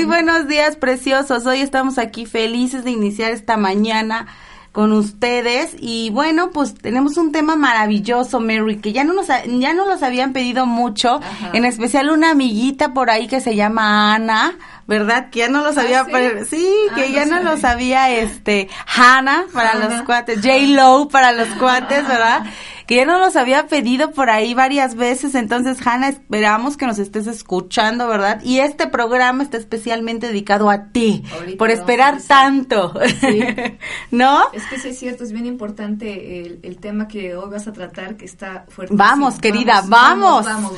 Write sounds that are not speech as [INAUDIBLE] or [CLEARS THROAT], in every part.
Muy buenos días, preciosos. Hoy estamos aquí felices de iniciar esta mañana con ustedes y bueno, pues tenemos un tema maravilloso, Mary, que ya no nos ya no los habían pedido mucho, en especial una amiguita por ahí que se llama Ana, ¿verdad? Que ya no lo sabía, ¿Ah, sí, que ya no lo sabía este Hannah para los cuates, J Lo para los cuates, ¿verdad? [LAUGHS] que ya no los había pedido por ahí varias veces. Entonces, Hanna, esperamos que nos estés escuchando, ¿verdad? Y este programa está especialmente dedicado a ti, por esperar tanto. [LAUGHS] ¿No? Es que sí es cierto, es bien importante el, el, tema que hoy vas a tratar, que está fuerte. Vamos, querida, vamos. vamos.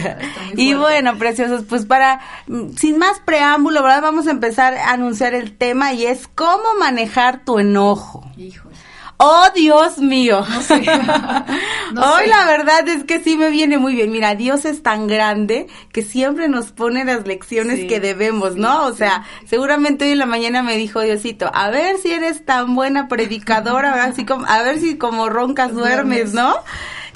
[LAUGHS] y bueno, preciosos, pues para, mm, sin más preámbulo, ¿verdad? Vamos a empezar a anunciar el tema y es cómo manejar tu enojo. Hijo. Oh, Dios mío. No sé. [LAUGHS] No Hoy la verdad es que sí me viene muy bien. Mira, Dios es tan grande que siempre nos pone las lecciones Sí, que debemos, ¿no? O sí, sea, seguramente hoy en la mañana me dijo Diosito, a ver si eres tan buena predicadora, así como, a ver si como roncas duermes, Duermes. ¿no?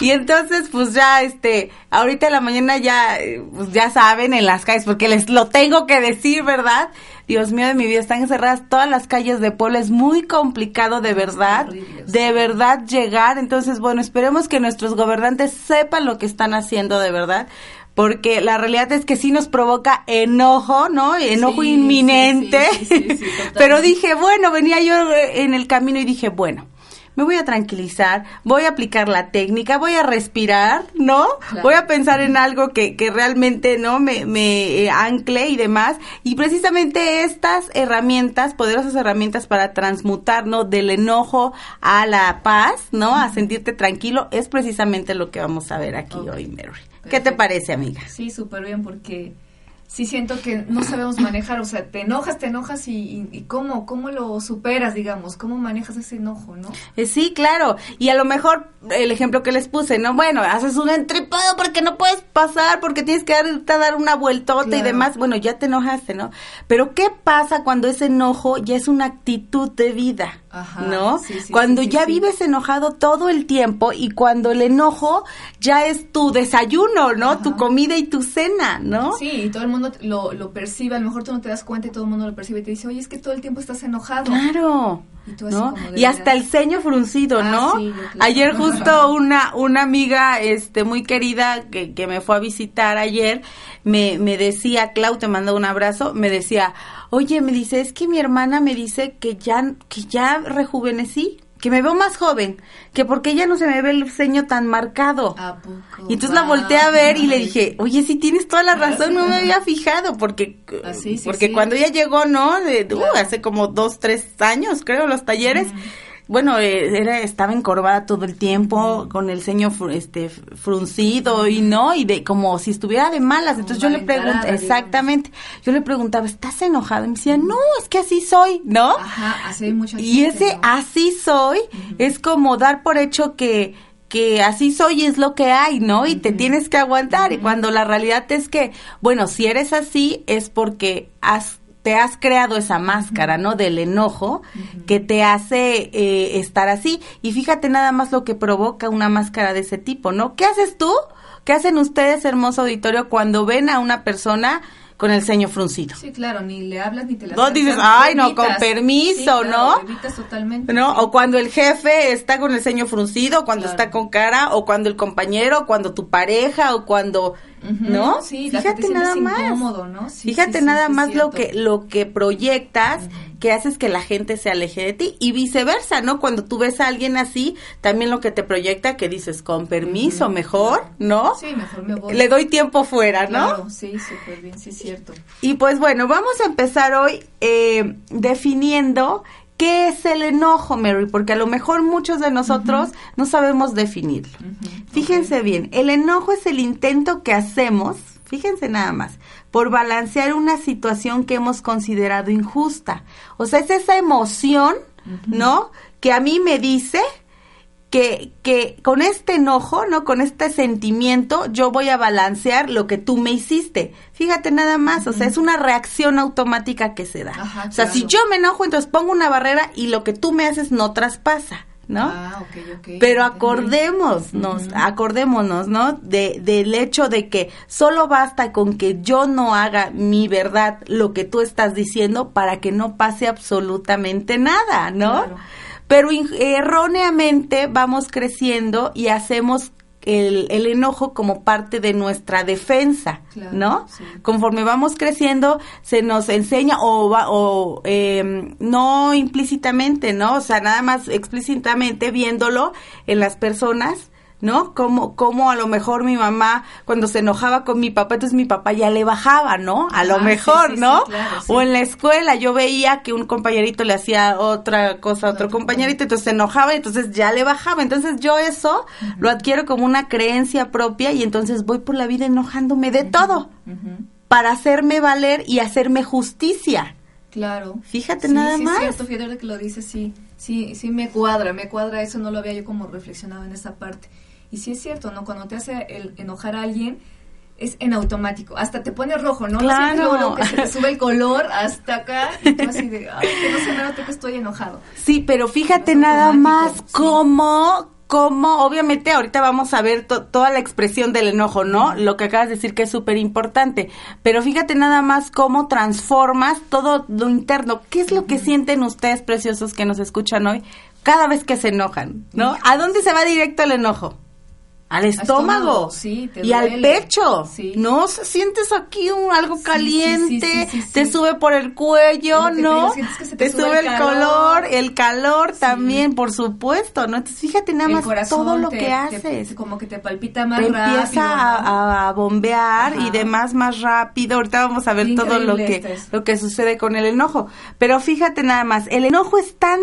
Y entonces, pues ya, este, ahorita en la mañana ya, eh, pues ya saben en las calles, porque les lo tengo que decir, ¿verdad? Dios mío de mi vida, están encerradas todas las calles de Puebla, es muy complicado de verdad, de verdad llegar. Entonces, bueno, esperemos que nuestros gobernantes sepan lo que están haciendo de verdad. Porque la realidad es que sí nos provoca enojo, ¿no? Enojo Sí, inminente. sí, sí. [LAUGHS] Pero dije, bueno, venía yo en el camino y dije, bueno, me voy a tranquilizar, voy a aplicar la técnica, voy a respirar, ¿no? Claro. Voy a pensar en algo que, que realmente, ¿no? Me, me eh, ancle y demás. Y precisamente estas herramientas, poderosas herramientas para transmutar, ¿no? Del enojo a la paz, ¿no? A sentirte tranquilo, es precisamente lo que vamos a ver aquí hoy, Mary. ¿Qué te parece, amiga? Sí, súper bien, porque sí siento que no sabemos manejar, o sea, te enojas, te enojas y, y, y cómo, cómo lo superas, digamos, cómo manejas ese enojo, ¿no? Eh, Sí, claro. Y a lo mejor el ejemplo que les puse, ¿no? Bueno, haces un entripado porque no puedes pasar, porque tienes que darte a dar una vueltota y demás. Bueno, ya te enojaste, ¿no? Pero ¿qué pasa cuando ese enojo ya es una actitud de vida? Ajá, ¿No? sí, sí, cuando sí, ya vives enojado todo el tiempo y cuando el enojo ya es tu desayuno, ¿no? Ajá. Tu comida y tu cena, ¿no? Sí, y todo el mundo lo, lo percibe, a lo mejor tú no te das cuenta y todo el mundo lo percibe y te dice, oye, es que todo el tiempo estás enojado. Claro. Y tú así ¿no? como Y hasta el ceño fruncido, Ah, ¿no? claro. Ayer [LAUGHS] justo una, una amiga este muy querida que, que me fue a visitar ayer, me, me decía, Clau, te mando un abrazo, me decía, oye, me dice, es que mi hermana me dice que ya, que ya rejuvenecí, que me veo más joven, que porque ya no se me ve el ceño tan marcado. ¿A poco? Y entonces la volteé a ver y le dije, oye, sí tienes toda la razón, no me había fijado, porque, Ah, sí, sí, porque sí. cuando ella llegó, ¿no? De, uh, hace como dos, tres años, creo, los talleres, bueno, eh, era, estaba encorvada todo el tiempo, con el ceño fru- este, fruncido y no, y de como si estuviera de malas. Como Entonces yo le digamos. exactamente, yo le preguntaba, ¿estás enojada? Y me decía, no, es que así soy, ¿no? Ajá, así hay mucha Y gente, ese ¿no? así soy es como dar por hecho que que así soy es lo que hay, ¿no? Y te tienes que aguantar. Y cuando la realidad es que, bueno, si eres así es porque has te has creado esa máscara, ¿no? Del enojo que te hace eh, estar así. Y fíjate nada más lo que provoca una máscara de ese tipo, ¿no? ¿Qué haces tú? ¿Qué hacen ustedes, hermoso auditorio, cuando ven a una persona con el ceño fruncido. Sí, claro, ni le hablas ni te la No dices, ay, no, con permiso, ¿no? Evitas totalmente. ¿No? O cuando el jefe está con el ceño fruncido, cuando está con cara, o cuando el compañero, cuando tu pareja, o cuando ¿no? Sí, fíjate nada más. ¿no? fíjate nada más lo que lo que proyectas que haces que la gente se aleje de ti y viceversa, ¿no? Cuando tú ves a alguien así, también lo que te proyecta que dices, con permiso, mejor, ¿no? Sí, mejor me voy. Le doy tiempo fuera, ¿no? Claro, sí, súper bien, sí, cierto. Y pues bueno, vamos a empezar hoy eh, definiendo ¿Qué es el enojo, Mary? Porque a lo mejor muchos de nosotros no sabemos definirlo. Fíjense bien, el enojo es el intento que hacemos, fíjense nada más, por balancear una situación que hemos considerado injusta. O sea, es esa emoción, ¿no? Que a mí me dice que, que con este enojo, ¿no? Con este sentimiento, yo voy a balancear lo que tú me hiciste. Fíjate nada más, o sea, es una reacción automática que se da. o sea, si yo me enojo, entonces pongo una barrera y lo que tú me haces no traspasa. ¿no? Ah, Pero acordémonos, acordémonos, ¿no? De, del hecho de que solo basta con que yo no haga mi verdad lo que tú estás diciendo para que no pase absolutamente nada, ¿no? Pero erróneamente vamos creciendo y hacemos el, el, enojo como parte de nuestra defensa, ¿no? Conforme vamos creciendo, se nos enseña o, va, o eh, no implícitamente, ¿no? O sea, nada más explícitamente viéndolo en las personas, ¿no? Como, como a lo mejor mi mamá cuando se enojaba con mi papá, entonces mi papá ya le bajaba, ¿no? A lo ah, mejor, ¿no? o en la escuela yo veía que un compañerito le hacía otra cosa a otro compañerito, entonces se enojaba, entonces ya le bajaba. Entonces yo eso lo adquiero como una creencia propia y entonces voy por la vida enojándome de todo para hacerme valer y hacerme justicia. Claro. Fíjate nada más. Sí, cierto, fíjate que lo dices, sí. Sí, sí me cuadra, me cuadra eso, no lo había yo como reflexionado en esa parte. Y sí es cierto, ¿no? Cuando te hace el enojar a alguien, es en automático. Hasta te pone rojo, ¿no? Claro. que se te sube el color hasta acá y tú así de, ay, que no se me note que estoy enojado. Sí, pero fíjate nada más cómo cómo, obviamente ahorita vamos a ver toda la expresión del enojo, ¿no? Lo que acabas de decir que es súper importante, pero fíjate nada más cómo transformas todo lo interno. ¿Qué es lo que sienten ustedes, preciosos, que nos escuchan hoy, cada vez que se enojan, ¿no? ¿A dónde se va directo el enojo? Al estómago, y al pecho, ¿no? Sientes aquí un algo caliente, te sube por el cuello, ¿no? te, sube, el, color, el calor también, por supuesto, ¿no? Entonces fíjate nada más todo lo que haces. como que te palpita más te rápido. Empieza a, bombear y demás más rápido. Ahorita vamos a ver todo lo que, lo que sucede con el enojo. Pero fíjate nada más, el enojo es tan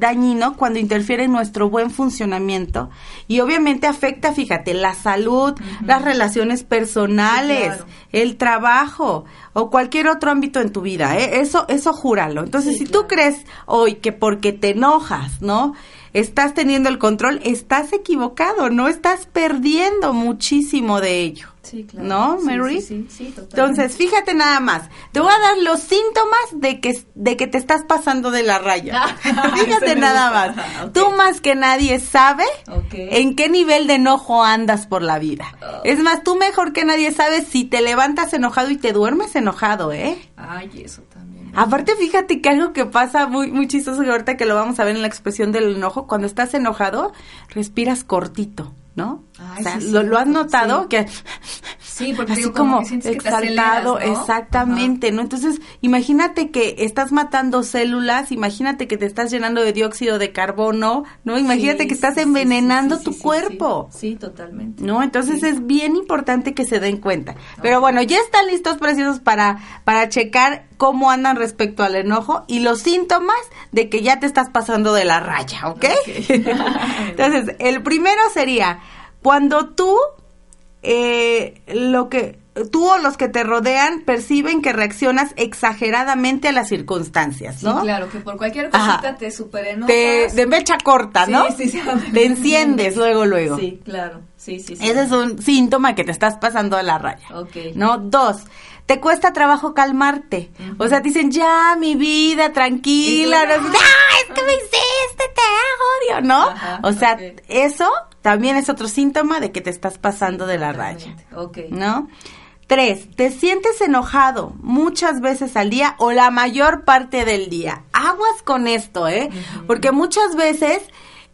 dañino cuando interfiere en nuestro buen funcionamiento y obviamente afecta fíjate, la salud, las relaciones personales, el trabajo o cualquier otro ámbito en tu vida, ¿eh? Eso, eso júralo. Entonces, si tú crees hoy que porque te enojas, ¿no? Estás teniendo el control, estás equivocado, no estás perdiendo muchísimo de ello. Sí, claro. ¿No, Mary? Sí, sí, sí, Entonces, fíjate nada más. Te voy a dar los síntomas de que, de que te estás pasando de la raya. [LAUGHS] fíjate nada más. Tú más que nadie sabe en qué nivel de enojo andas por la vida. Oh. Es más, tú mejor que nadie sabes si te levantas enojado y te duermes enojado, ¿eh? Ay, eso. Aparte, fíjate que algo que pasa muy, muy chistoso, que ahorita que lo vamos a ver en la expresión del enojo, cuando estás enojado, respiras cortito. ¿no? o sea, lo, has notado que sí, porque así como, exaltado, exactamente, ¿no? Entonces, imagínate que estás matando células, imagínate que te estás llenando de dióxido de carbono, ¿no? Imagínate que estás envenenando tu cuerpo. Sí, totalmente. ¿No? Entonces es bien importante que se den cuenta. Pero bueno, ya están listos preciosos para para checar cómo andan respecto al enojo y los síntomas de que ya te estás pasando de la raya, ¿ok? [LAUGHS] Entonces, el primero sería cuando tú, eh, lo que, tú o los que te rodean perciben que reaccionas exageradamente a las circunstancias, ¿no? Sí, claro, que por cualquier cosita te superenojas. Te, de mecha corta, ¿no? Sí, sí, Te enciendes luego, luego. Sí, claro. Sí, sí, sí. Ese es un síntoma que te estás pasando de la raya. Ok. ¿No? Dos, te cuesta trabajo calmarte. O sea, te dicen, ya, mi vida, tranquila. No, ¡Ah, es que me hiciste! Te odio, ¿no? o sea, eso también es otro síntoma de que te estás pasando de la raya. Ok. ¿No? Tres, te sientes enojado muchas veces al día o la mayor parte del día. Aguas con esto, ¿eh? Porque muchas veces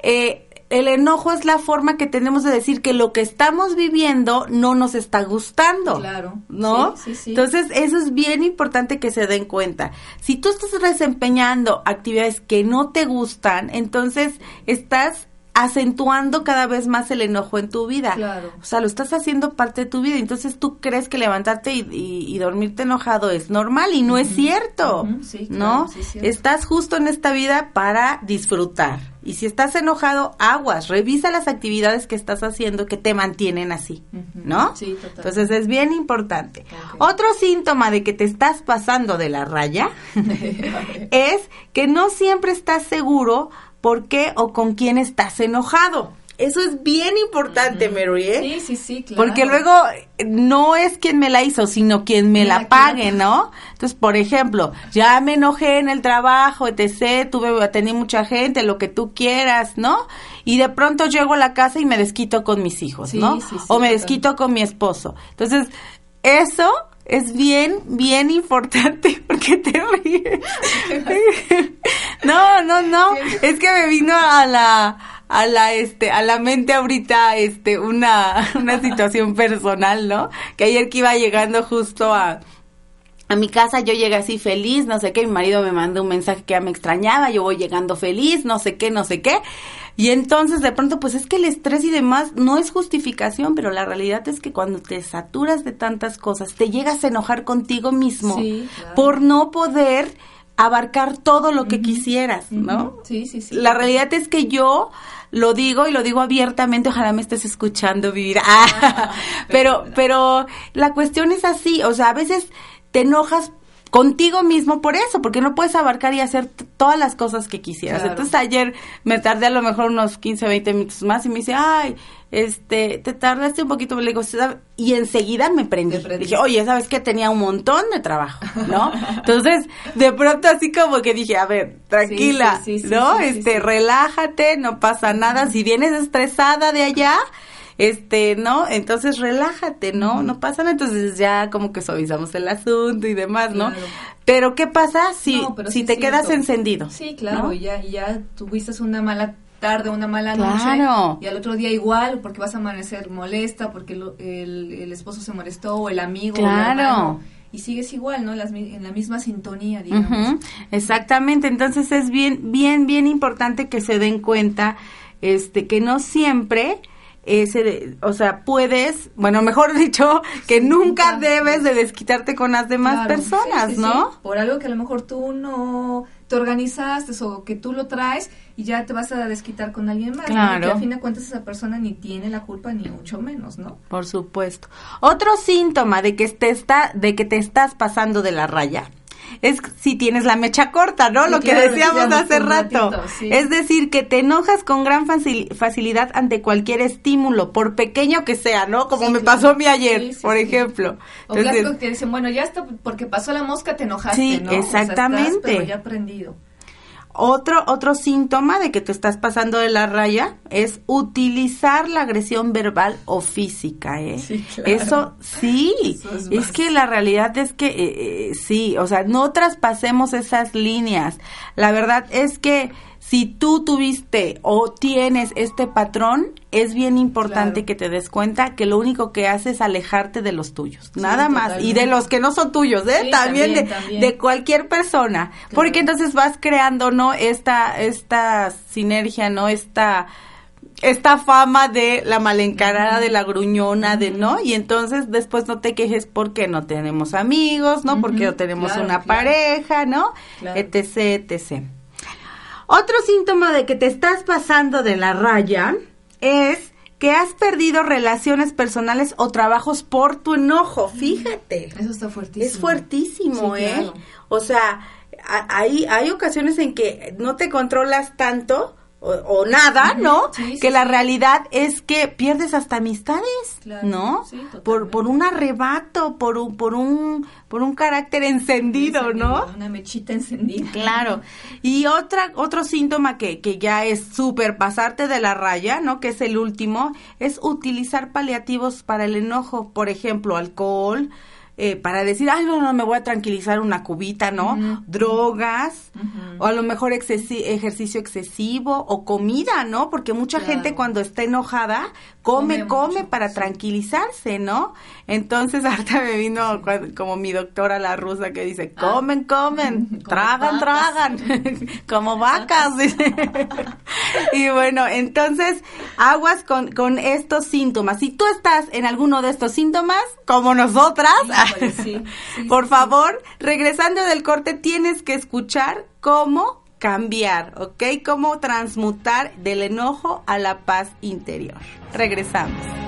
eh, el enojo es la forma que tenemos de decir que lo que estamos viviendo no nos está gustando. Claro. ¿No? Sí, sí, sí. Entonces, eso es bien importante que se den cuenta. Si tú estás desempeñando actividades que no te gustan, entonces estás acentuando cada vez más el enojo en tu vida. Claro. O sea, lo estás haciendo parte de tu vida. Entonces tú crees que levantarte y, y- y dormirte enojado es normal y no es cierto. Sí, claro, ¿No? sí, es cierto. estás justo en esta vida para disfrutar. Y si estás enojado, aguas, revisa las actividades que estás haciendo que te mantienen así. ¿no? Sí, total. Entonces es bien importante. Otro síntoma de que te estás pasando de la raya [LAUGHS] es que no siempre estás seguro por qué o con quién estás enojado. Eso es bien importante, Mary, ¿eh? Sí, sí, sí, claro. Porque luego eh, no es quien me la hizo, sino quien me la pague, ¿no? Entonces, por ejemplo, ya me enojé en el trabajo, etc., tuve, atendí mucha gente, lo que tú quieras, ¿no? Y de pronto llego a la casa y me desquito con mis hijos, Sí, ¿no? sí, sí, o me desquito con mi esposo. Entonces, eso es bien, bien importante [LAUGHS] porque te ríes. [LAUGHS] [LAUGHS] no, no, no, es que me vino a la a la este a la mente ahorita este una [LAUGHS] una situación personal, ¿no? Que ayer que iba llegando justo a a mi casa yo llegué así feliz, no sé qué, mi marido me mandó un mensaje que ya me extrañaba, yo voy llegando feliz, no sé qué, no sé qué. Y entonces de pronto pues es que el estrés y demás no es justificación, pero la realidad es que cuando te saturas de tantas cosas, te llegas a enojar contigo mismo Sí, claro. por no poder abarcar todo lo que quisieras, ¿no? Sí, sí, sí. La realidad es que yo lo digo y lo digo abiertamente, ojalá me estés escuchando vivir. Ah, [LAUGHS] pero, [LAUGHS] pero la cuestión es así, o sea, a veces te enojas contigo mismo por eso, porque no puedes abarcar y hacer todas las cosas que quisieras. Claro. Entonces ayer me tardé a lo mejor unos 15, 20 minutos más y me dice, ay, este, te tardaste un poquito, le digo, y enseguida me prendí. Dije, oye, ¿sabes qué? Tenía un montón de trabajo, [LAUGHS] ¿no? Entonces, de pronto así como que dije, a ver, tranquila, sí, sí, sí, ¿no? este, relájate, no pasa nada. Si vienes estresada de allá, este, ¿no? Entonces relájate, ¿no? No pasa nada. Entonces ya como que suavizamos el asunto y demás, ¿no? Claro. Pero ¿qué pasa si, No, si sí te quedas cierto. encendido? Sí, claro, ¿no? y ya, y ya tuviste una mala tarde, una mala Claro. noche, y al otro día igual, porque vas a amanecer molesta, porque lo- el, el esposo se molestó, o el amigo, o el Claro. hermano, y sigues igual, ¿no? Las en la misma sintonía, digamos. Exactamente, entonces es bien, bien, bien importante que se den cuenta, este, que no siempre, se de- o sea, puedes, bueno, mejor [LAUGHS] dicho, que Sí, nunca debes de desquitarte con las demás Claro, personas, sí, sí, ¿no? Por algo que a lo mejor tú no te organizaste o que tú lo traes y ya te vas a desquitar con alguien más. Claro. Que a fin de cuentas esa persona ni tiene la culpa ni mucho menos, ¿no? Por supuesto. Otro síntoma de que te está, de que te estás pasando de la raya es si tienes la mecha corta, ¿no? Sí, Lo que claro, decíamos decíamos hace rato. ratito, sí. Es decir, que te enojas con gran facil- facilidad ante cualquier estímulo, por pequeño que sea, ¿no? Como Sí, me claro. pasó a mí ayer, por ejemplo. O clásicos que dicen, bueno, ya está, porque pasó la mosca, te enojaste, Sí, ¿no? O sea, estás, exactamente. pero ya aprendido. Otro, otro síntoma de que te estás pasando de la raya es utilizar la agresión verbal o física, ¿eh? Sí, claro. Eso sí, Eso es que la realidad es que eh, eh, sí, o sea, no traspasemos esas líneas. La verdad es que si tú tuviste o tienes este patrón, es bien importante Claro. que te des cuenta que lo único que hace es alejarte de los tuyos, Sí, nada más, y de los que no son tuyos, ¿eh? Sí, también, también, de, también. de cualquier persona, porque entonces vas creando, ¿no? Esta, esta sinergia, ¿no? Esta, esta fama de la malencarada, de la gruñona, de, ¿no? Y entonces después no te quejes porque no tenemos amigos, ¿no? Porque no tenemos claro, una pareja, ¿no? Etc, etc. Otro síntoma de que te estás pasando de la raya es que has perdido relaciones personales o trabajos por tu enojo, fíjate. Eso está fuertísimo. Es fuertísimo, Sí, ¿eh? claro. O sea, a- hay, hay ocasiones en que no te controlas tanto o, nada, ¿no? que la realidad es que pierdes hasta amistades, ¿no? por, por un arrebato, por un, por un, por un carácter encendido, ¿no? Una mechita encendida. Claro. Y otra, otro síntoma que, que ya es súper pasarte de la raya, ¿no? Que es el último, es utilizar paliativos para el enojo, por ejemplo, alcohol, eh, para decir, ay, no, no, me voy a tranquilizar una cubita, ¿no? Drogas, o a lo mejor ejercicio excesivo, o comida, ¿no? Porque mucha gente cuando está enojada, come, come, para tranquilizarse, ¿no? Entonces, [LAUGHS] ahorita me vino como mi doctora la rusa que dice, ah. comen, comen, [LAUGHS] tragan, tragan, [LAUGHS] como vacas. y bueno, entonces, aguas con, con estos síntomas. Si tú estás en alguno de estos síntomas, como nosotras, [LAUGHS] Por favor, regresando del corte, tienes que escuchar cómo cambiar, ¿ok? Cómo transmutar del enojo a la paz interior. Regresamos.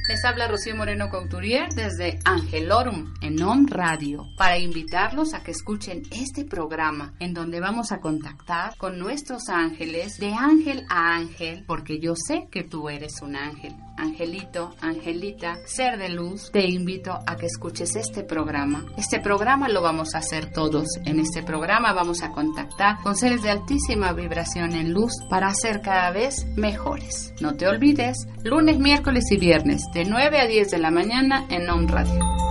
les habla Rocío Moreno Couturier desde Angelorum en OM Radio para invitarlos a que escuchen este programa en donde vamos a contactar con nuestros ángeles de ángel a ángel porque yo sé que tú eres un ángel. Angelito, Angelita, ser de luz, te invito a que escuches este programa. Este programa lo vamos a hacer todos. En este programa vamos a contactar con seres de altísima vibración en luz para ser cada vez mejores. No te olvides, lunes, miércoles y viernes 9 a 10 de la mañana en On Radio.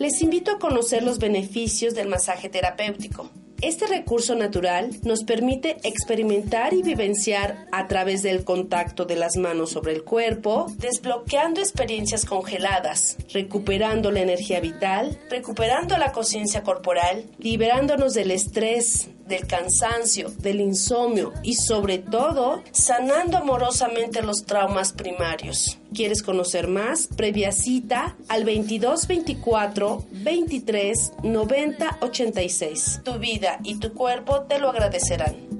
les invito a conocer los beneficios del masaje terapéutico. Este recurso natural nos permite experimentar y vivenciar a través del contacto de las manos sobre el cuerpo, desbloqueando experiencias congeladas, recuperando la energía vital, recuperando la conciencia corporal, liberándonos del estrés, del cansancio, del insomnio y sobre todo sanando amorosamente los traumas primarios. ¿Quieres conocer más? Previa cita al 22 24 23 90 86. Tu vida y tu cuerpo te lo agradecerán.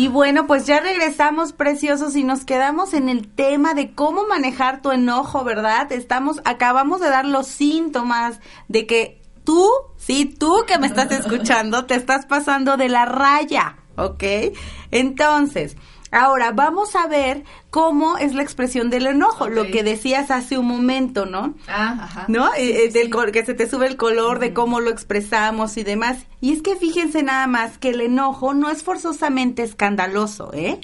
Y bueno, pues ya regresamos preciosos y nos quedamos en el tema de cómo manejar tu enojo, ¿verdad? Estamos, acabamos de dar los síntomas de que tú, sí, tú que me estás [LAUGHS] escuchando, te estás pasando de la raya, ¿ok? Entonces, Ahora, vamos a ver cómo es la expresión del enojo, lo que decías hace un momento, ¿no? Ah, ajá. ¿No? Eh, eh, del que se te sube el color de cómo lo expresamos y demás. Y es que fíjense nada más que el enojo no es forzosamente escandaloso, ¿eh?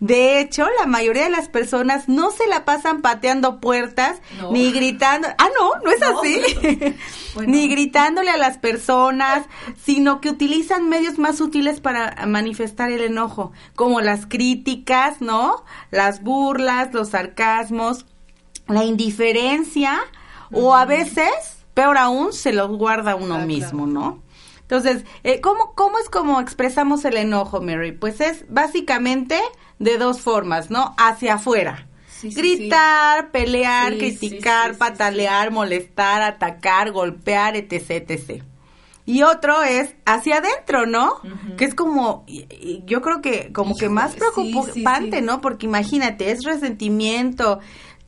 De hecho, la mayoría de las personas no se la pasan pateando puertas No. ni gritando. Ah, no, no es No. así. [LAUGHS] Bueno. ni gritándole a las personas, sino que utilizan medios más útiles para manifestar el enojo, como las críticas, ¿no? Las burlas, los sarcasmos, la indiferencia o a veces, peor aún, se los guarda uno Ah, mismo, ¿no? Entonces, eh, ¿cómo, ¿cómo es como expresamos el enojo, Mary? Pues es básicamente de dos formas, ¿no? Hacia afuera. Sí, sí, Gritar, pelear, Sí, criticar, patalear, molestar, atacar, golpear, etc, etc. Y otro es hacia adentro, ¿no? Que es como, yo creo que como que más preocupante. ¿no? Porque imagínate, es resentimiento,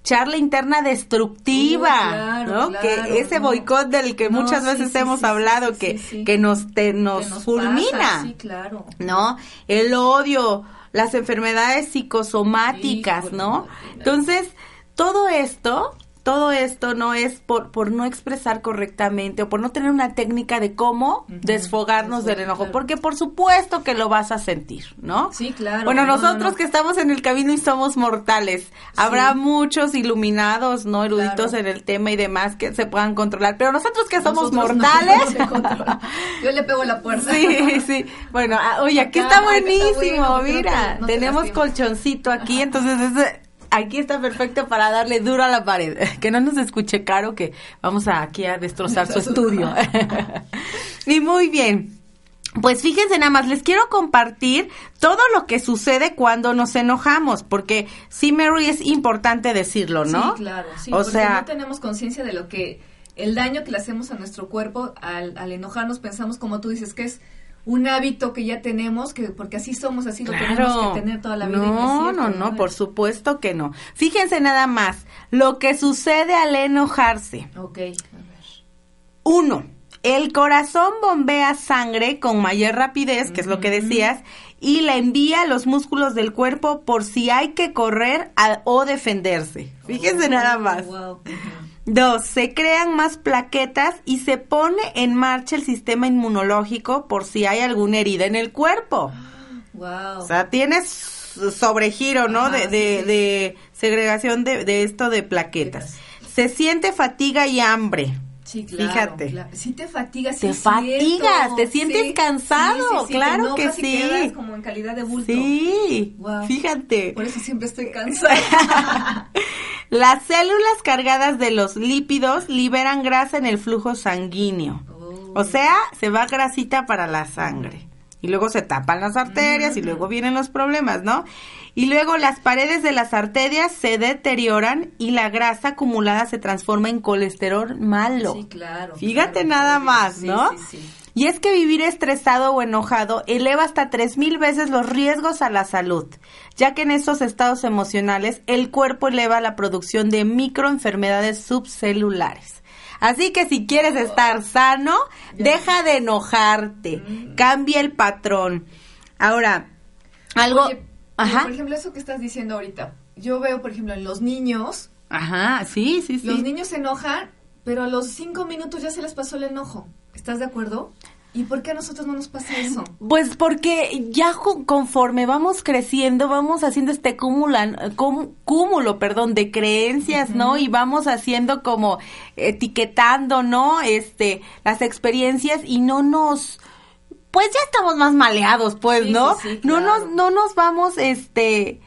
charla interna destructiva, claro, ¿no? claro, que ese no. boicot del que No, muchas veces sí, hemos sí, hablado, que, que nos, te, nos, Que nos fulmina. pasa, Sí, claro. ¿no? El odio, las enfermedades psicosomáticas, no, Entonces, todo esto, todo esto no es por, por no expresar correctamente o por no tener una técnica de cómo desfogarnos del enojo, claro. porque por supuesto que lo vas a sentir, ¿no? Sí, claro. Bueno, No, no, nosotros no. que estamos en el camino y somos mortales, habrá muchos iluminados, ¿no? Eruditos Claro. en el tema y demás que se puedan controlar, pero nosotros que somos Nosotros mortales. [LAUGHS] Yo le pego la puerta. Sí, sí. Bueno, ah, oye, aquí Acá, está buenísimo, mira. Tenemos colchoncito aquí, [LAUGHS] entonces ese- aquí está perfecto para darle duro a la pared. Que no nos escuche caro, que vamos a, aquí a destrozar su [LAUGHS] estudio. [LAUGHS] y muy bien. Pues fíjense nada más, les quiero compartir todo lo que sucede cuando nos enojamos, porque sí, Mary, es importante decirlo, ¿no? Sí, claro. Sí, o porque sea, no tenemos conciencia de lo que el daño que le hacemos a nuestro cuerpo al, al enojarnos pensamos como tú dices que es un hábito que ya tenemos que porque así somos así lo tenemos que tener toda la vida No, cierto, no, no, por supuesto que no. Fíjense nada más, lo que sucede al enojarse. Ok, a ver. Uno, el corazón bombea sangre con mayor rapidez, que es lo que decías, y la envía a los músculos del cuerpo por si hay que correr a- o defenderse. Fíjense nada más. Wow. Dos, se crean más plaquetas y se pone en marcha el sistema inmunológico por si hay alguna herida en el cuerpo. Wow. O sea, tienes sobregiro, ¿no? De, de, sí, de segregación de, de esto de plaquetas. Se siente fatiga y hambre. Sí, claro. Fíjate. claro. Sí te fatigas, sí Te cierto. fatigas, te sientes Sí, cansado, sí, claro te que y sí. quedas como en calidad de bulto. Sí, Wow. fíjate. Por eso siempre estoy cansada. [LAUGHS] Las células cargadas de los lípidos liberan grasa en el flujo sanguíneo. O sea, se va grasita para la sangre. Y luego se tapan las arterias y luego vienen los problemas, ¿no? Y luego las paredes de las arterias se deterioran y la grasa acumulada se transforma en colesterol malo. Sí, claro. Fíjate claro, nada más, sí, ¿no? Sí, sí. Y es que vivir estresado o enojado eleva hasta tres mil veces los riesgos a la salud, ya que en estos estados emocionales el cuerpo eleva la producción de microenfermedades subcelulares. Así que si quieres estar sano, deja de enojarte, Mm. cambia el patrón. Ahora, algo... Oye, Ajá. Por ejemplo, eso que estás diciendo ahorita. Yo veo, por ejemplo, en los niños, Ajá, sí, sí, sí. los niños se enojan, pero a los cinco minutos ya se les pasó el enojo. ¿Estás de acuerdo? ¿Y por qué a nosotros no nos pasa eso? Pues porque ya conforme vamos creciendo, vamos haciendo este cúmulan- cúmulo, perdón, de creencias, ¿no? Y vamos haciendo como etiquetando, ¿no? Este, las experiencias y no nos pues ya estamos más maleados, pues, Sí, ¿no? sí, sí, No nos no nos vamos este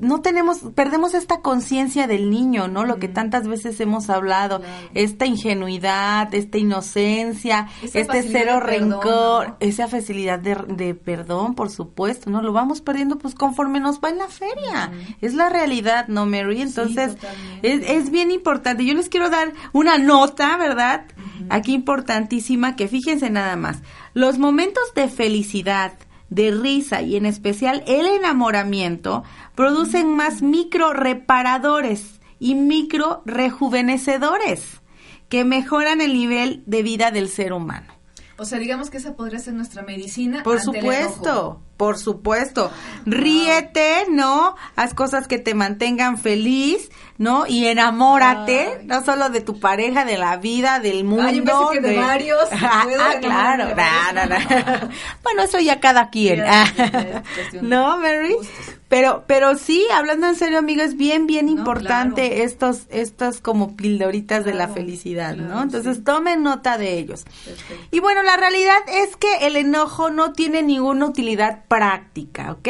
no tenemos, perdemos esta conciencia del niño, ¿no? Lo que tantas veces hemos hablado, Claro. esta ingenuidad, esta inocencia, Esa este cero perdón, rencor, ¿no? esa facilidad de, de perdón, por supuesto, ¿no? Lo vamos perdiendo pues conforme nos va en la feria. Es la realidad, ¿no, Mary? Entonces, es, es bien importante. Yo les quiero dar una nota, ¿verdad? Aquí importantísima, que fíjense nada más. Los momentos de felicidad, de risa y en especial el enamoramiento producen más micro reparadores y micro rejuvenecedores que mejoran el nivel de vida del ser humano. O sea, digamos que esa podría ser nuestra medicina. Por ante el supuesto, enojo. por supuesto. Ríete, ¿no? Haz cosas que te mantengan feliz, ¿no? Y enamórate, no solo de tu pareja, de la vida, del mundo. Ah, yo que de varios. [LAUGHS] Ah, ah, claro. de No, no, varios. no. [LAUGHS] Bueno, eso ya cada quien. Ya, ya, ya, [LAUGHS] ¿No, Mary? Pero, pero sí, hablando en serio, amigo, es bien, bien importante claro. estos, estas como pildoritas de la Claro, felicidad, ¿no? Entonces sí. tomen nota de ellos. Perfecto. Y bueno, la realidad es que el enojo no tiene ninguna utilidad práctica, ¿ok?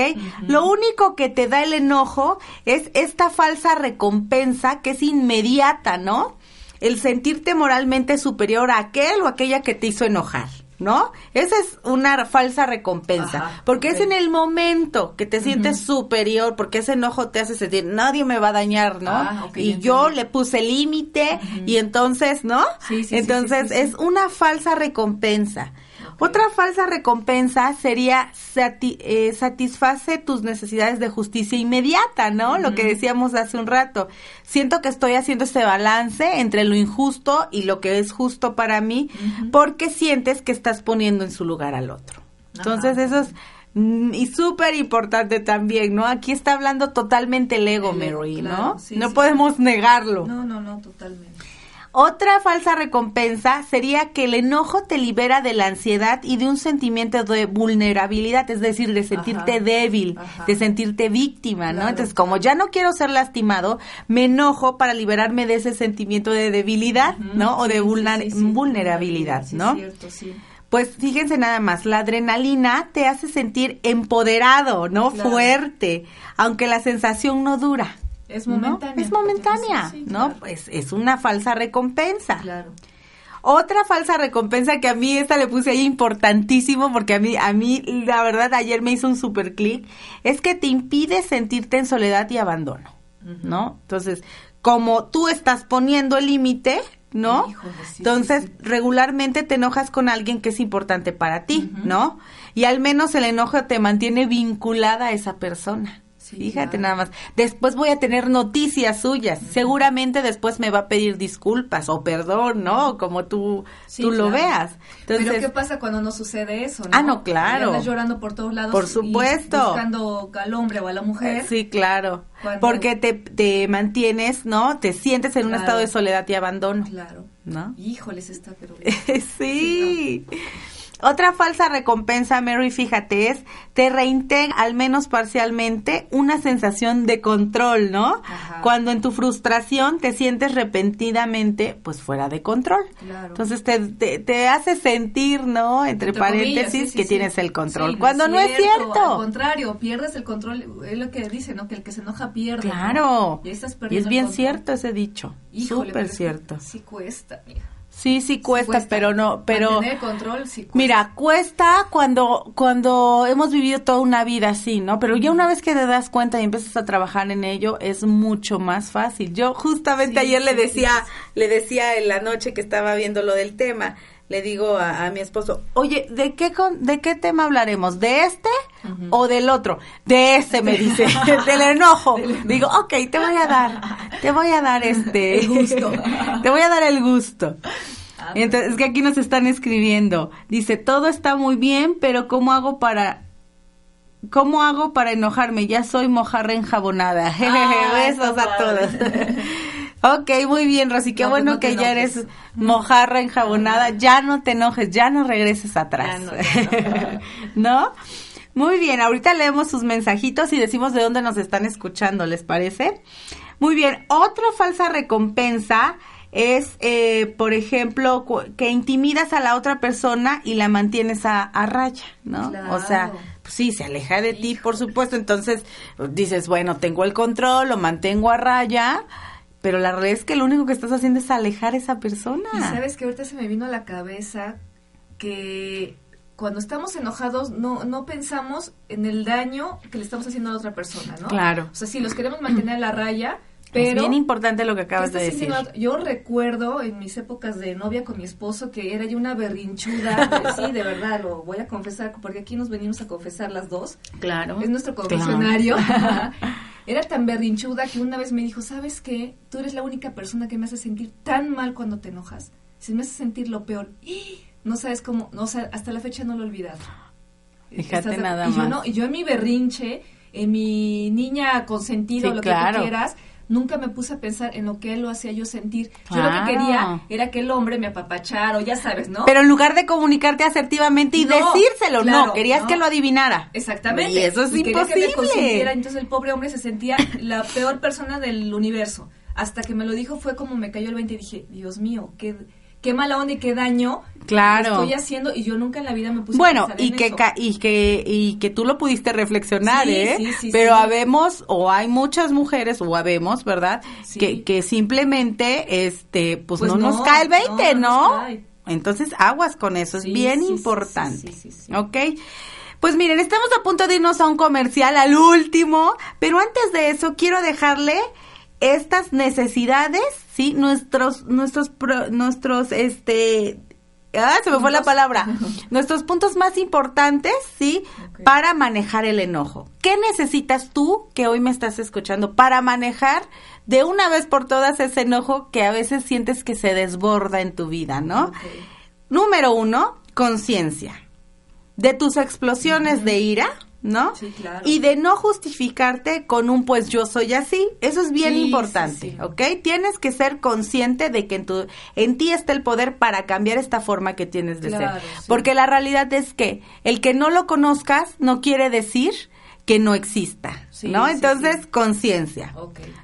Lo único que te da el enojo es esta falsa recompensa que es inmediata, ¿no? El sentirte moralmente superior a aquel o aquella que te hizo enojar. ¿No? Esa es una falsa recompensa, Ajá, porque es en el momento que te sientes superior, porque ese enojo te hace sentir, nadie me va a dañar, ¿no? Ah, y yo entendí. le puse límite y entonces, ¿no? Sí, sí, sí, entonces sí. es una falsa recompensa. Otra falsa recompensa sería sati- eh, satisface tus necesidades de justicia inmediata, ¿no? Lo que decíamos hace un rato. Siento que estoy haciendo este balance entre lo injusto y lo que es justo para mí, porque sientes que estás poniendo en su lugar al otro. Entonces eso es mm, y súper importante también, ¿no? Aquí está hablando totalmente el ego, Mary, claro, ¿no? sí, no sí, podemos negarlo. No, no, no, totalmente. Otra falsa recompensa sería que el enojo te libera de la ansiedad y de un sentimiento de vulnerabilidad, es decir, de sentirte Ajá. débil, Ajá. de sentirte víctima, ¿no? Claro, Entonces, como ya no quiero ser lastimado, me enojo para liberarme de ese sentimiento de debilidad, ¿no? O de sí, sí. vulnerabilidad, ¿no? cierto. Pues fíjense nada más, la adrenalina te hace sentir empoderado, ¿no? Claro. Fuerte, aunque la sensación no dura. Es ¿no? momentánea. Es momentánea, Sí, sí, ¿no? claro. Pues es una falsa recompensa. Claro. Otra falsa recompensa que a mí esta le puse ahí importantísimo porque a mí a mí la verdad ayer me hizo un super clic es que te impide sentirte en soledad y abandono, ¿no? Entonces, como tú estás poniendo el límite, ¿no? Híjole, sí, Entonces, sí, sí. regularmente te enojas con alguien que es importante para ti, ¿no? Y al menos el enojo te mantiene vinculada a esa persona. Sí, Fíjate claro. nada más. Después voy a tener noticias suyas. Seguramente después me va a pedir disculpas o perdón, ¿no? Como tú, Sí, tú lo veas. Entonces, Pero ¿qué pasa cuando no sucede eso? ¿no? Ah, no, claro. Andas llorando por todos lados. Por y supuesto. buscando al hombre o a la mujer. Sí, claro. Cuando- Porque te, te mantienes, ¿no? Te sientes en un estado de soledad y abandono, Claro. ¿no? Híjoles, está, pero... [LAUGHS] sí. Otra falsa recompensa, Mary, fíjate, es te reintegra, al menos parcialmente, una sensación de control, ¿no? Ajá. Cuando en tu frustración te sientes repentinamente, pues, fuera de control. Claro. Entonces te, te, te hace sentir, ¿no? Entre, Entre comillas, paréntesis, sí, sí, que sí. tienes el control. Cuando no es Al cierto. contrario, pierdes el control. Es lo que dice, ¿no? Que el que se enoja pierde. ¿no? Claro. Y, ahí estás Y perdiendo es el bien cierto ese dicho. Súper es cierto. Sí cuesta, mira. Sí, sí cuesta, pero no, pero el control sí cuesta. mira, cuesta cuando cuando hemos vivido toda una vida así, ¿no? Pero ya una vez que te das cuenta y empiezas a trabajar en ello es mucho más fácil. Yo justamente Sí, ayer le decía, sí, le decía en la noche que estaba viendo lo del tema, le digo a, a mi esposo, oye, ¿de qué con, de qué tema hablaremos? ¿De este o del otro? De este me dice, [LAUGHS] [LAUGHS] del enojo. Digo, ok, te voy a dar, te voy a dar este, El gusto. [LAUGHS] te voy a dar el gusto. Ah, Entonces, es que aquí nos están escribiendo. Dice, todo está muy bien, pero ¿cómo hago para... ¿Cómo hago para enojarme? Ya soy mojarra enjabonada. Ah, Besos a todos. Ok, muy bien, Rosy. Qué No, pues bueno no que ya eres mojarra enjabonada. Ya no te enojes, ya no regreses atrás. Ya [LAUGHS] no. Muy bien, ahorita leemos sus mensajitos y decimos de dónde nos están escuchando, ¿les parece? Muy bien, otra falsa recompensa es, eh, por ejemplo, que intimidas a la otra persona y la mantienes a, a raya, ¿no? O sea, pues sí, se aleja de ti, por supuesto, entonces dices, bueno, tengo el control, lo mantengo a raya, pero la realidad es que lo único que estás haciendo es alejar a esa persona. Y sabes que ahorita se me vino a la cabeza que cuando estamos enojados no, no pensamos en el daño que le estamos haciendo a la otra persona, ¿no? Claro. O sea, sí, los queremos mantener a la raya, es pero... bien importante lo que ¿qué acabas de decir. Yo recuerdo en mis épocas de novia con mi esposo que era yo una berrinchuda. [LAUGHS] sí, de verdad, lo voy a confesar, porque aquí nos venimos a confesar las dos. Claro. Es nuestro confesionario. [LAUGHS] Era tan berrinchuda que una vez me dijo, ¿sabes qué? Tú eres la única persona que me hace sentir tan mal cuando te enojas. Si me hace sentir lo peor. ¡Y! no sabes cómo, no, sé, hasta la fecha no lo he olvidado. Fíjate nada y más. Yo no, y yo en mi berrinche, en mi niña consentida, Sí, lo que tú quieras, nunca me puse a pensar en lo que él lo hacía yo sentir. Yo lo que quería era que el hombre me apapachara, o ya sabes, ¿no? Pero en lugar de comunicarte asertivamente y No, decírselo, no, claro, querías no. que lo adivinara. Exactamente. Y eso es Y quería que me imposible. consintiera, entonces el pobre hombre se sentía la peor persona del universo. Hasta que me lo dijo fue como me cayó el 20 y dije, Dios mío, qué, qué mala onda y qué daño Claro. estoy haciendo y yo nunca en la vida me puse Bueno, a pensar y en que, eso. ca- y que y que tú lo pudiste reflexionar, Sí, ¿eh? sí, sí, Pero habemos o hay muchas mujeres o habemos, ¿verdad? Que, que simplemente este pues, Pues no, nos no, cae el 20, no ¿no? Entonces, aguas con eso, es bien importante. sí, sí, sí. ¿Ok? Pues miren, estamos a punto de irnos a un comercial, al último, pero antes de eso quiero dejarle estas necesidades, ¿sí? Nuestros, nuestros, pro- nuestros, este, ah, se me fue la palabra, [LAUGHS] nuestros puntos más importantes, ¿sí? Para manejar el enojo. ¿Qué necesitas tú, que hoy me estás escuchando, para manejar de una vez por todas ese enojo que a veces sientes que se desborda en tu vida, ¿no? Número uno, conciencia. De tus explosiones de ira, ¿no? Sí, claro. Y de no justificarte con un pues yo soy así. Eso es bien Sí, importante, sí. ¿ok? Tienes que ser consciente de que en, tu, en ti está el poder para cambiar esta forma que tienes de Claro, ser. Porque la realidad es que el que no lo conozcas no quiere decir que no exista, ¿no? Entonces, conciencia.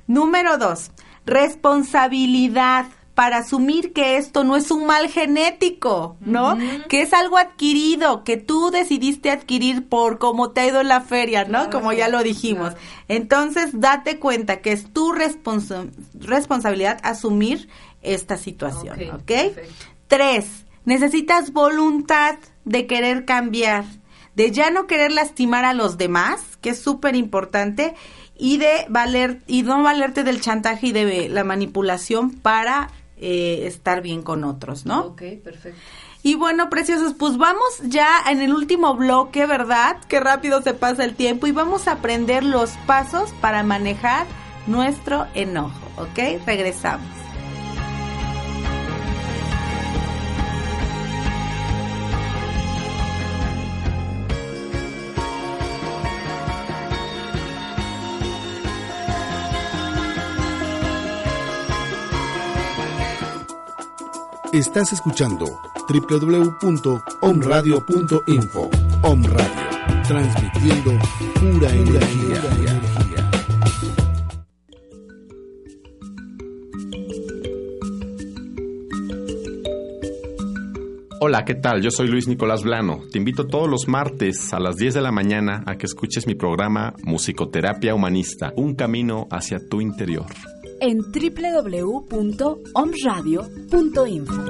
Número dos, responsabilidad para asumir que esto no es un mal genético, ¿no? Que es algo adquirido, que tú decidiste adquirir por cómo te ha ido en la feria, ¿no? Claro, Como ya lo dijimos. claro. Entonces, date cuenta que es tu responsa- responsabilidad asumir esta situación, Ok. Tres, necesitas voluntad de querer cambiar, de ya no querer lastimar a los demás, que es súper importante, y de valer, y no valerte del chantaje y de la manipulación para eh, estar bien con otros, ¿no? Ok, perfecto. Y bueno, preciosos, pues vamos ya en el último bloque, ¿verdad? Qué rápido se pasa el tiempo y vamos a aprender los pasos para manejar nuestro enojo, ¿ok? Regresamos. Estás escuchando www.omradio.info. Om Radio, transmitiendo pura energía. Hola, ¿qué tal? Yo soy Luis Nicolás Blano. Te invito todos los martes a las 10 de la mañana a que escuches mi programa Musicoterapia Humanista, un camino hacia tu interior. En www.omradio.info.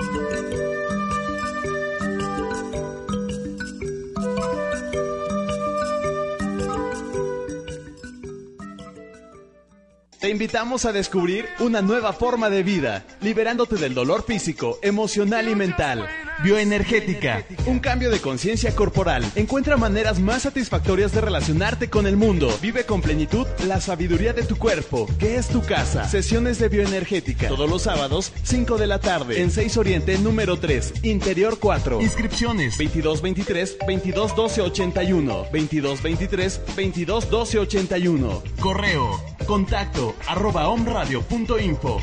Te invitamos a descubrir una nueva forma de vida, liberándote del dolor físico, emocional y mental. Bioenergética, un cambio de conciencia corporal. Encuentra maneras más satisfactorias de relacionarte con el mundo. Vive con plenitud la sabiduría de tu cuerpo, que es tu casa. Sesiones de bioenergética, todos los sábados, 5 de la tarde, en 6 Oriente, número 3, Interior 4. Inscripciones 2223 2212 81, 2223 2212 81. Correo, contacto, arroba omradio.info.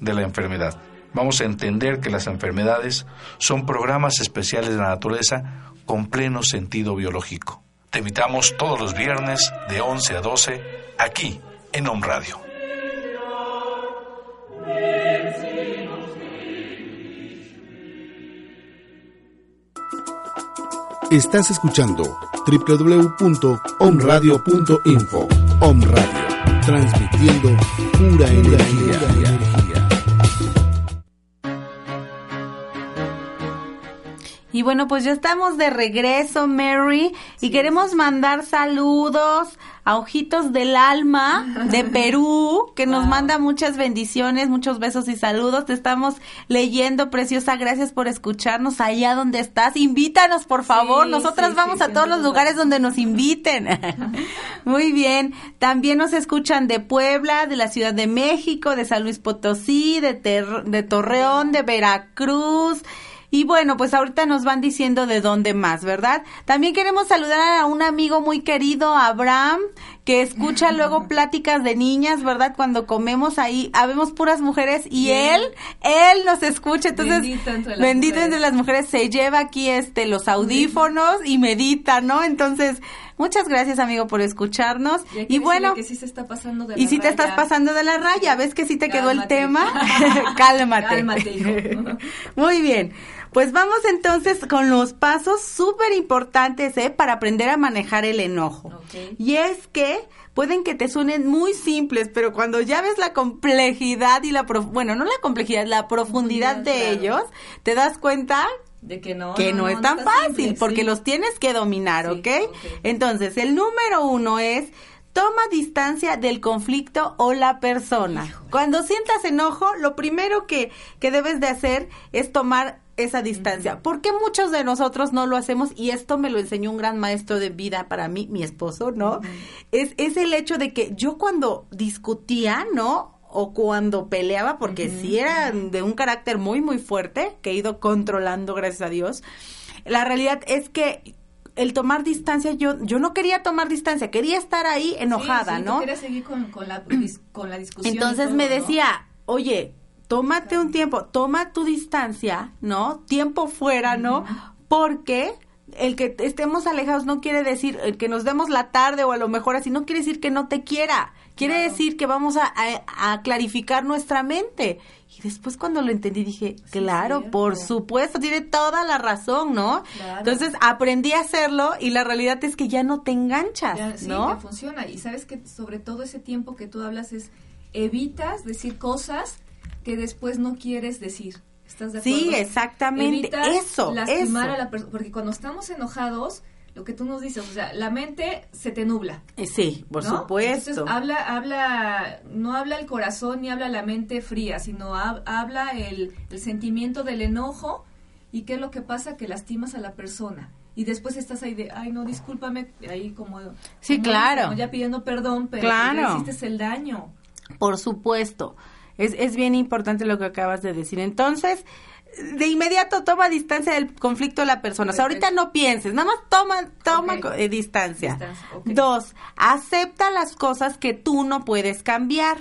de la enfermedad. Vamos a entender que las enfermedades son programas especiales de la naturaleza con pleno sentido biológico. Te invitamos todos los viernes de 11 a 12 aquí en Home Radio. Estás escuchando www.omradio.info. Om Radio, transmitiendo pura energía. Bueno, pues ya estamos de regreso, Mary, y queremos mandar saludos a Ojitos del Alma de [LAUGHS] Perú, que nos manda muchas bendiciones, muchos besos y saludos. Te estamos leyendo, preciosa. Gracias por escucharnos allá donde estás. Invítanos, por favor. Sí, Nosotras sí, vamos sí, a todos los lugares donde nos inviten. [LAUGHS] Muy bien. También nos escuchan de Puebla, de la Ciudad de México, de San Luis Potosí, de, Ter- de Torreón, de Veracruz. Y bueno, pues ahorita nos van diciendo de dónde más, ¿verdad? También queremos saludar a un amigo muy querido, Abraham, que escucha [LAUGHS] luego pláticas de niñas, ¿verdad? Cuando comemos ahí, habemos puras mujeres y Bien. él, él nos escucha. Entonces, Bendito entre las bendito mujeres. entre las mujeres, se lleva aquí este los audífonos y medita, ¿no? Entonces, muchas gracias, amigo, por escucharnos. Y, bueno, decirle que sí se está pasando de y si te estás pasando de la raya, ¿ves que sí te quedó el tema? [LAUGHS] [LAUGHS] Cálmate. Cálmate, hijo. Muy bien. Pues vamos entonces con los pasos súper importantes ¿eh? para aprender a manejar el enojo. Y es que pueden que te suenen muy simples, pero cuando ya ves la complejidad y la... prof- bueno, no la complejidad, la profundidad de claro. ellos, te das cuenta De que no. que no, es tan fácil simple, porque sí. los tienes que dominar, ok. Entonces, el número uno es toma distancia del conflicto o la persona. Cuando sientas enojo, lo primero que, que debes de hacer es tomar esa distancia. ¿Por qué muchos de nosotros no lo hacemos? Y esto me lo enseñó un gran maestro de vida para mí, mi esposo, ¿no? es, es el hecho de que yo cuando discutía, ¿no? o cuando peleaba, porque sí era de un carácter muy, muy fuerte, que he ido controlando, gracias a Dios. La realidad es que el tomar distancia, yo, yo no quería tomar distancia, quería estar ahí enojada, Sí, ¿no? querías seguir con, con la, [CLEARS THROAT] con la discusión. Entonces todo, me ¿no? decía, oye, tómate un tiempo, toma tu distancia, ¿no? Tiempo fuera, ¿no? Porque el que estemos alejados no quiere decir el que nos demos la tarde o a lo mejor así, no quiere decir que no te quiera. Quiere decir que vamos a, a- a clarificar nuestra mente. Y después cuando lo entendí dije, claro, por supuesto, tiene toda la razón, ¿no? Claro. Entonces aprendí a hacerlo y la realidad es que ya no te enganchas, Ya, sí, ¿no? que funciona. Y sabes que sobre todo ese tiempo que tú hablas es evitas decir cosas que después no quieres decir. ¿Estás de acuerdo? Sí, exactamente. Evitas Eso, lastimar eso. a la persona. Porque cuando estamos enojados, lo que tú nos dices, o sea, la mente se te nubla. Eh, Sí, por ¿no? supuesto. Entonces habla, habla, no habla el corazón ni habla la mente fría, sino hab- habla el, el sentimiento del enojo y qué es lo que pasa que lastimas a la persona. Y después estás ahí de, ay no, discúlpame, ahí como... Sí, como- claro. como ya pidiendo perdón, pero Claro. ya hiciste el daño. Por supuesto. Es, es bien importante lo que acabas de decir. Entonces, de inmediato toma distancia del conflicto de la persona. O sea, ahorita no pienses, nada más toma, toma eh, distancia. Dos, acepta las cosas que tú no puedes cambiar.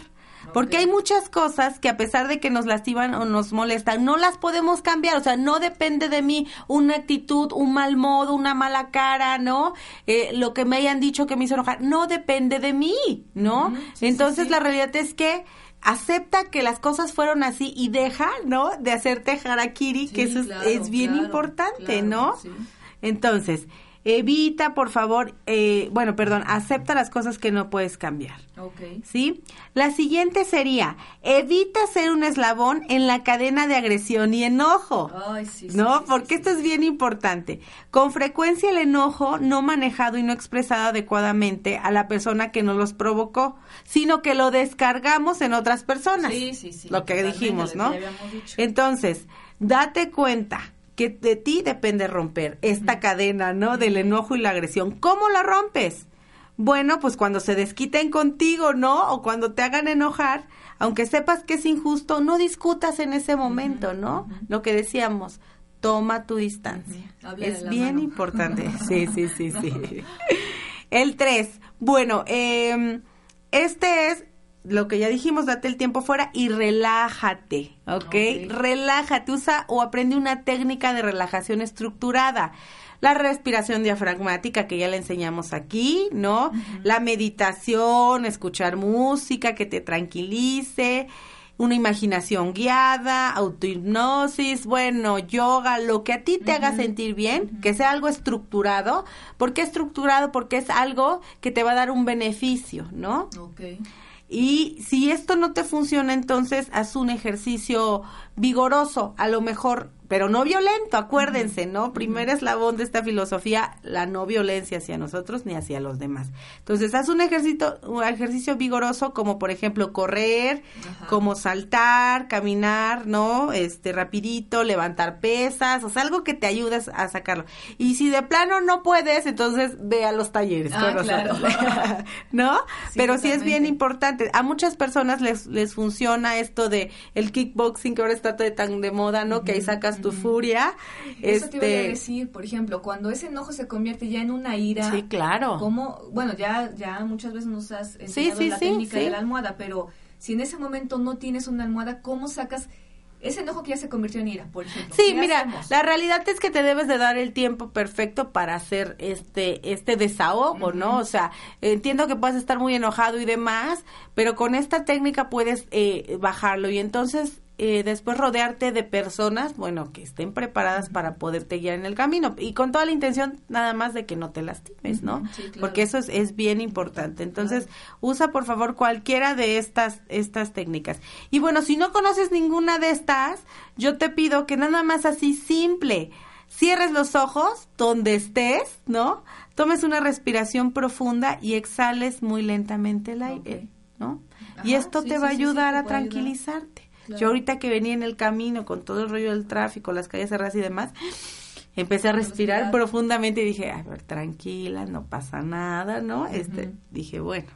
Porque hay muchas cosas que a pesar de que nos lastiman o nos molestan, no las podemos cambiar. O sea, no depende de mí una actitud, un mal modo, una mala cara, ¿no? Eh, lo que me hayan dicho que me hizo enojar, no depende de mí, ¿no? Entonces la realidad es que acepta que las cosas fueron así y deja, ¿no? De hacerte harakiri, que Sí, eso es- claro, es, bien claro, importante, claro, ¿no? sí. Entonces, evita, por favor, eh, bueno, perdón, acepta las cosas que no puedes cambiar. Ok. ¿Sí? La siguiente sería, evita ser un eslabón en la cadena de agresión y enojo. Ay, sí, sí, ¿No? sí, Porque esto es bien importante. Con frecuencia el enojo no manejado y no expresado adecuadamente a la persona que nos los provocó, sino que lo descargamos en otras personas. Sí, sí, sí, Lo que dijimos, lo ¿no? Entonces, date cuenta que de ti depende romper esta cadena, ¿no? Del enojo y la agresión. ¿Cómo la rompes? Bueno, pues cuando se desquiten contigo, ¿no? O cuando te hagan enojar, aunque sepas que es injusto, no discutas en ese momento, ¿no? Lo que decíamos, toma tu distancia. Es bien mano. importante. [LAUGHS] Sí, sí, sí, sí. El 3. Bueno, eh, este es lo que ya dijimos, date el tiempo fuera y relájate, ¿ok? Relájate, usa o aprende una técnica de relajación estructurada. La respiración diafragmática que ya le enseñamos aquí, ¿no? La meditación, escuchar música que te tranquilice, una imaginación guiada, autohipnosis, bueno, yoga, lo que a ti te haga sentir bien, que sea algo estructurado. ¿Por qué estructurado? Porque es algo que te va a dar un beneficio, ¿no? Ok. Y si esto no te funciona, entonces haz un ejercicio vigoroso. A lo mejor pero no violento, acuérdense, ¿no? Primer eslabón de esta filosofía, la no violencia hacia nosotros ni hacia los demás. Entonces, haz un ejercicio, un ejercicio vigoroso como por ejemplo correr, como saltar, caminar, ¿no? Este rapidito, levantar pesas, o sea, algo que te ayude a sacarlo. Y si de plano no puedes, entonces ve a los talleres, Ah, con claro. [LAUGHS] ¿no? Sí, Pero sí es bien importante. A muchas personas les, les funciona esto de el kickboxing que ahora está de- tan de moda, ¿no? Que ahí sacas tu furia. Eso te iba a este, decir, por ejemplo, cuando ese enojo se convierte ya en una ira. Sí, claro. Como, bueno, ya, ya muchas veces nos has enseñado sí, la sí, técnica de la almohada, pero si en ese momento no tienes una almohada, ¿cómo sacas ese enojo que ya se convirtió en ira, por ejemplo? Sí, ¿Qué mira, hacemos? la realidad es que te debes de dar el tiempo perfecto para hacer este este desahogo, ¿no? O sea, entiendo que puedes estar muy enojado y demás, pero con esta técnica puedes eh, bajarlo y entonces eh, después rodearte de personas, bueno, que estén preparadas para poderte guiar en el camino y con toda la intención nada más de que no te lastimes, ¿no? Sí, claro. Porque eso es, es bien importante. Entonces, usa por favor cualquiera de estas, estas técnicas. Y bueno, si no conoces ninguna de estas, yo te pido que nada más así simple, cierres los ojos donde estés, ¿no? Tomes una respiración profunda y exhales muy lentamente el aire, ¿no? y esto sí, te va a sí, ayudar a ayudar. Claro. Yo ahorita que venía en el camino con todo el rollo del tráfico, las calles cerradas y demás, empecé a respirar, profundamente y dije, a ver, tranquila, no pasa nada, ¿no? Este, dije, bueno,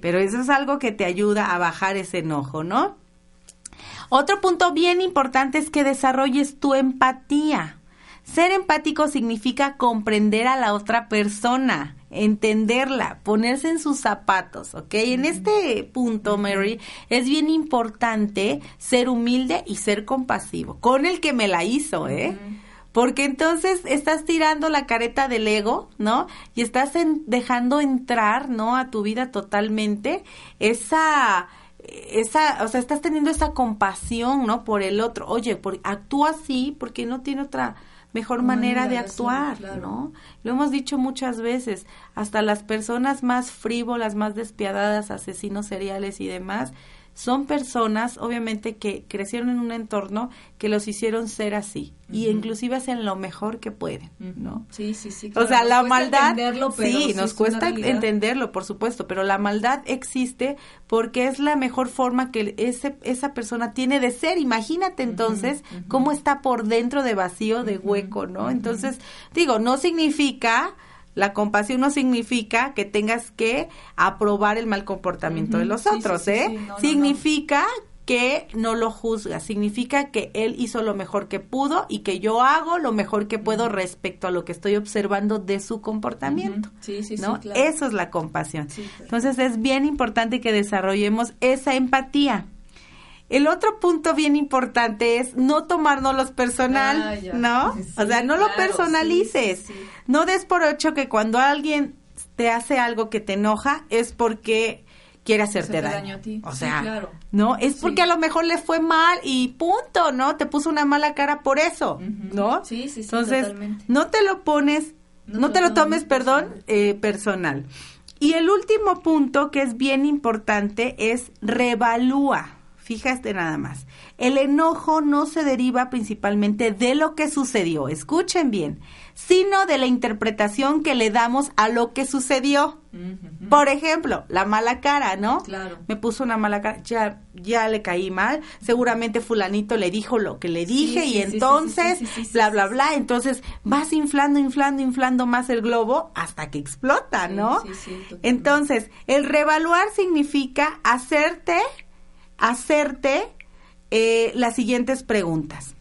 pero eso es algo que te ayuda a bajar ese enojo, ¿no? Otro punto bien importante es que desarrolles tu empatía. Ser empático significa comprender a la otra persona, entenderla, ponerse en sus zapatos, ¿ok? En este punto, Mary, es bien importante ser humilde y ser compasivo, con el que me la hizo, ¿eh? Porque entonces estás tirando la careta del ego, ¿no? Y estás en- dejando entrar, ¿no? A tu vida totalmente esa, esa, o sea, estás teniendo esa compasión, ¿no? Por el otro. Oye, por, actúa así porque no tiene otra mejor Manera manera de actuar, claro. ¿no? Lo hemos dicho muchas veces, hasta las personas más frívolas, más despiadadas, asesinos seriales y demás, son personas, obviamente, que crecieron en un entorno que los hicieron ser así, y inclusive hacen lo mejor que pueden, ¿no? Sí, sí, sí. O claro, sea, nos la maldad, sí, nos cuesta entenderlo, por supuesto, pero la maldad existe porque es la mejor forma que ese, esa persona tiene de ser. Imagínate entonces cómo está por dentro de vacío, de hueco, ¿no? Entonces, digo, no significa, la compasión no significa que tengas que aprobar el mal comportamiento de los sí, otros, sí, ¿eh? sí, no, no, no. significa que no lo juzga, significa que él hizo lo mejor que pudo y que yo hago lo mejor que puedo respecto a lo que estoy observando de su comportamiento. Sí, sí, sí, ¿no? claro. Eso es la compasión. Entonces es bien importante que desarrollemos esa empatía. El otro punto bien importante es no tomárnoslo personal, Ah, ya. ¿no? Sí, o sea, no lo personalices. sí, sí, sí. No des por hecho que cuando alguien te hace algo que te enoja es porque quiere hacerte Hacerte daño. daño a ti. O sea, claro. no, es porque a lo mejor le fue mal y punto, ¿no? Te puso una mala cara por eso, ¿no? Sí, sí, sí, Entonces, totalmente. no te lo pones, No no, te lo tomes perdón, eh, personal. Y el último punto que es bien importante es revalúa. Fíjate nada más. El enojo no se deriva principalmente de lo que sucedió, escuchen bien, sino de la interpretación que le damos a lo que sucedió. Por ejemplo, la mala cara, ¿no? Claro. Me puso una mala cara, ya, ya le caí mal, seguramente fulanito le dijo lo que le dije sí, y sí, entonces, sí, bla, bla, bla, entonces vas inflando, inflando, inflando más el globo hasta que explota, ¿no? sí, entonces, el revaluar significa hacerte, hacerte eh, las siguientes preguntas.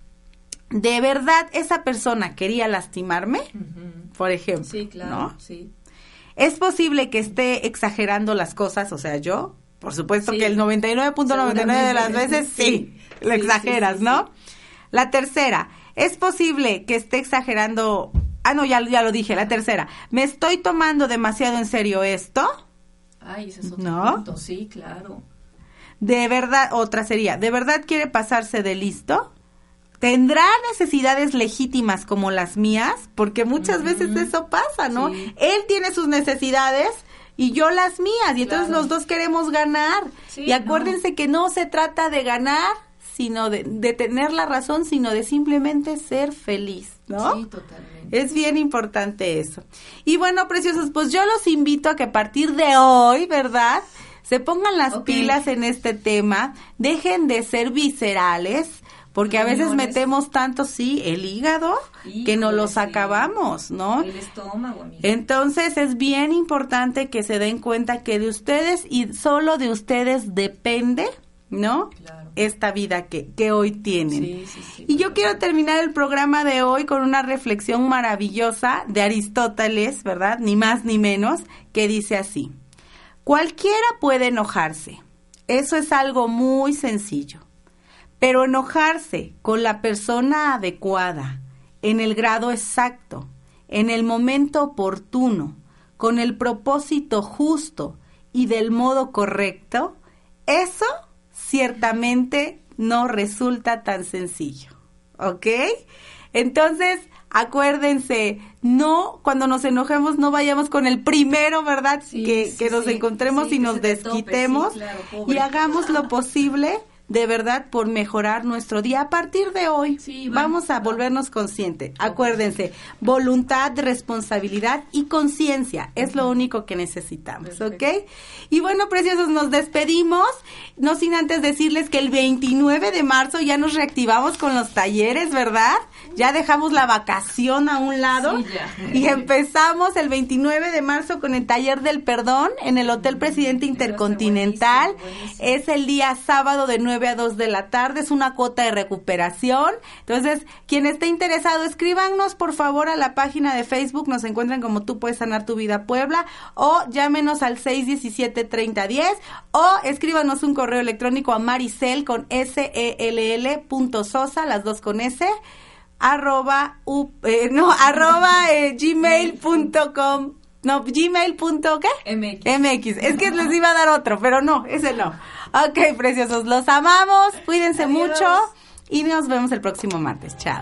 ¿De verdad esa persona quería lastimarme? Por ejemplo, Sí, claro, ¿no? sí. ¿Es posible que esté exagerando las cosas? O sea, yo, por supuesto Sí. que el 99.99 de las veces [LAUGHS] sí, lo exageras, ¿no? La tercera, ¿es posible que esté exagerando? Ah, no, ya, ya lo dije, la tercera. ¿Me estoy tomando demasiado en serio esto? Ay, ese es otro ¿No? punto. Sí, claro. De verdad, otra sería, ¿de verdad quiere pasarse de listo? ¿Tendrá necesidades legítimas como las mías? Porque muchas veces eso pasa, ¿no? Sí. Él tiene sus necesidades y yo las mías, y entonces Claro. los dos queremos ganar. Sí, y acuérdense que no se trata de ganar, sino de, de tener la razón, sino de simplemente ser feliz, ¿no? Sí, totalmente. Es bien importante eso. Y bueno, preciosos, pues yo los invito a que a partir de hoy, ¿verdad? Se pongan las pilas en este tema, dejen de ser viscerales, porque a veces metemos tanto, sí, el hígado, que nos Híjole, los acabamos, ¿no? El estómago, amiga. Entonces es bien importante que se den cuenta que de ustedes y solo de ustedes depende, ¿no? Esta vida que, que hoy tienen. Sí, sí, sí. Y yo quiero terminar el programa de hoy con una reflexión maravillosa de Aristóteles, ¿verdad? Ni más ni menos, que dice así. Cualquiera puede enojarse. Eso es algo muy sencillo. Pero enojarse con la persona adecuada, en el grado exacto, en el momento oportuno, con el propósito justo y del modo correcto, eso ciertamente no resulta tan sencillo. ¿Ok? Entonces, acuérdense, no, cuando nos enojemos, no vayamos con el primero, ¿verdad? que, sí, que nos sí, encontremos y nos tope, desquitemos claro, y hagamos lo posible de verdad por mejorar nuestro día. A partir de hoy va, vamos a volvernos conscientes. Acuérdense, voluntad, responsabilidad y conciencia es lo único que necesitamos, ¿ok? Y bueno, preciosos, nos despedimos, no sin antes decirles que el 29 de marzo ya nos reactivamos con los talleres, ¿verdad? Ya dejamos la vacación a un lado Sí, ya. y empezamos el 29 de marzo con el taller del perdón en el Hotel Presidente Intercontinental. Es el día sábado de 9 a 2 de la tarde, es una cuota de recuperación. Entonces, quien esté interesado, escríbanos por favor a la página de Facebook, nos encuentran como tú puedes sanar tu vida Puebla o llámenos al 617-3010 o escríbanos un correo electrónico a maricel con s e l l punto sosa, las dos con s arroba u- eh, no [LAUGHS] arroba eh, gmail.com no gmail qué MX. mx es que les iba a dar otro pero no ese no. Ok preciosos los amamos cuídense Adiós. mucho y nos vemos el próximo martes. Chao